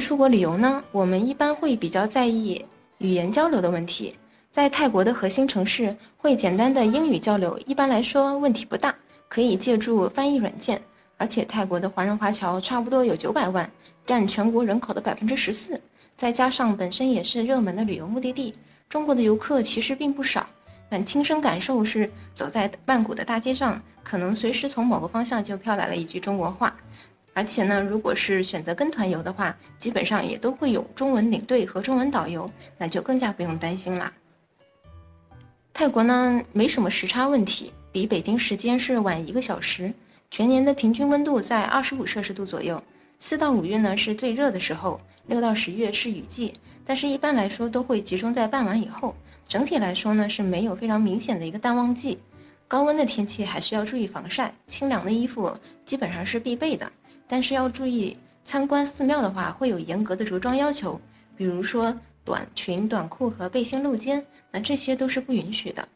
出国旅游呢，我们一般会比较在意语言交流的问题。在泰国的核心城市，会简单的英语交流，一般来说问题不大，可以借助翻译软件。而且泰国的华人华侨差不多有九百万，占全国人口的百分之十四，再加上本身也是热门的旅游目的地，中国的游客其实并不少。但亲身感受是，走在曼谷的大街上，可能随时从某个方向就飘来了一句中国话。而且呢，如果是选择跟团游的话，基本上也都会有中文领队和中文导游，那就更加不用担心啦。泰国呢，没什么时差问题，比北京时间是晚一个小时，全年的平均温度在二十五摄氏度左右。四到五月呢是最热的时候，六到十月是雨季，但是一般来说都会集中在傍晚以后。整体来说呢，是没有非常明显的一个淡旺季。高温的天气还是要注意防晒，清凉的衣服基本上是必备的。但是要注意，参观寺庙的话会有严格的着装要求，比如说短裙、短裤和背心露肩，那这些都是不允许的。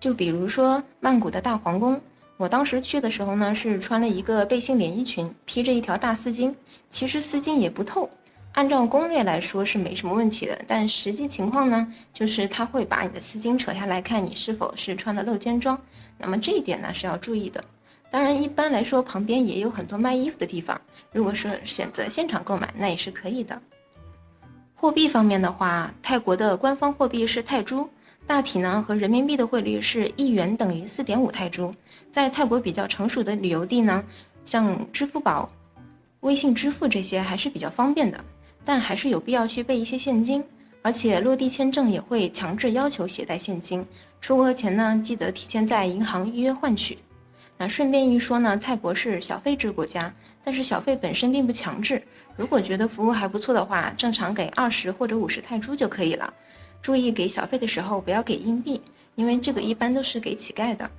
就比如说曼谷的大皇宫，我当时去的时候呢，是穿了一个背心连衣裙，披着一条大丝巾，其实丝巾也不透。按照攻略来说是没什么问题的，但实际情况呢，就是他会把你的丝巾扯下来看你是否是穿了露肩装，那么这一点呢是要注意的。当然，一般来说旁边也有很多卖衣服的地方，如果是选择现场购买，那也是可以的。货币方面的话，泰国的官方货币是泰铢，大体呢和人民币的汇率是一元等于四点五泰铢。在泰国比较成熟的旅游地呢，像支付宝、微信支付这些还是比较方便的。但还是有必要去备一些现金，而且落地签证也会强制要求携带现金。出国前呢，记得提前在银行预约换取。那顺便一说呢，泰国是小费制国家，但是小费本身并不强制。如果觉得服务还不错的话，正常给二十或者五十泰铢就可以了。注意给小费的时候不要给硬币，因为这个一般都是给乞丐的。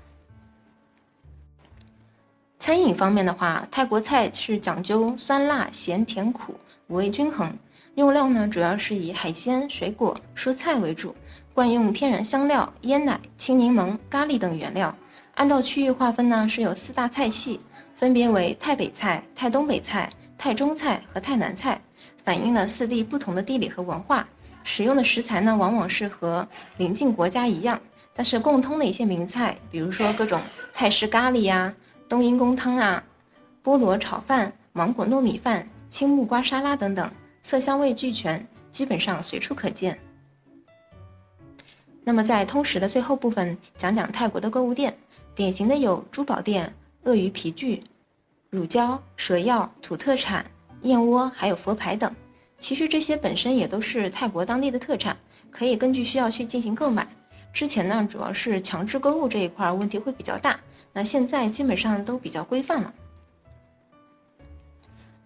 餐饮方面的话，泰国菜是讲究酸辣咸甜苦。五味均衡，用料呢主要是以海鲜、水果、蔬菜为主，惯用天然香料、椰奶、青柠檬、咖喱等原料。按照区域划分呢，是有四大菜系，分别为泰北菜、泰东北菜、泰中菜和泰南菜，反映了四地不同的地理和文化。使用的食材呢，往往是和邻近国家一样，但是共通的一些名菜，比如说各种泰式咖喱呀、冬阴功汤啊、菠萝炒饭、芒果糯米饭。青木瓜沙拉等等，色香味俱全，基本上随处可见。那么在通识的最后部分，讲讲泰国的购物店，典型的有珠宝店、鳄鱼皮具、乳胶、蛇药、土特产、燕窝，还有佛牌等。其实这些本身也都是泰国当地的特产，可以根据需要去进行购买。之前呢，主要是强制购物这一块问题会比较大，那现在基本上都比较规范了。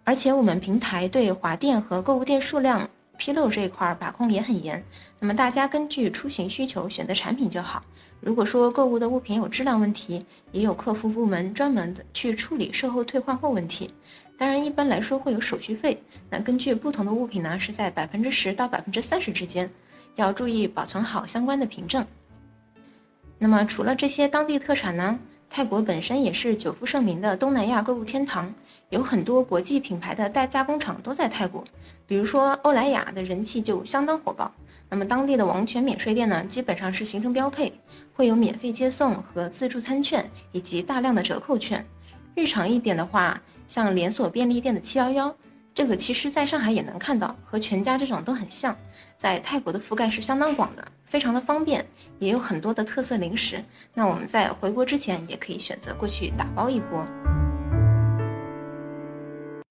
而且我们平台对华店和购物店数量披露这一块把控也很严，那么大家根据出行需求选择产品就好。如果说购物的物品有质量问题，也有客服部门专门的去处理售后退换货问题。当然，一般来说会有手续费，那根据不同的物品呢，是在百分之十到百分之三十之间，要注意保存好相关的凭证。那么除了这些当地特产呢？泰国本身也是久负盛名的东南亚购物天堂，有很多国际品牌的代加工厂都在泰国，比如说欧莱雅的人气就相当火爆。那么当地的王权免税店呢，基本上是形成标配，会有免费接送和自助餐券，以及大量的折扣券。日常一点的话，像连锁便利店的七幺幺。这个其实在上海也能看到，和全家这种都很像，在泰国的覆盖是相当广的，非常的方便，也有很多的特色零食。那我们在回国之前也可以选择过去打包一波。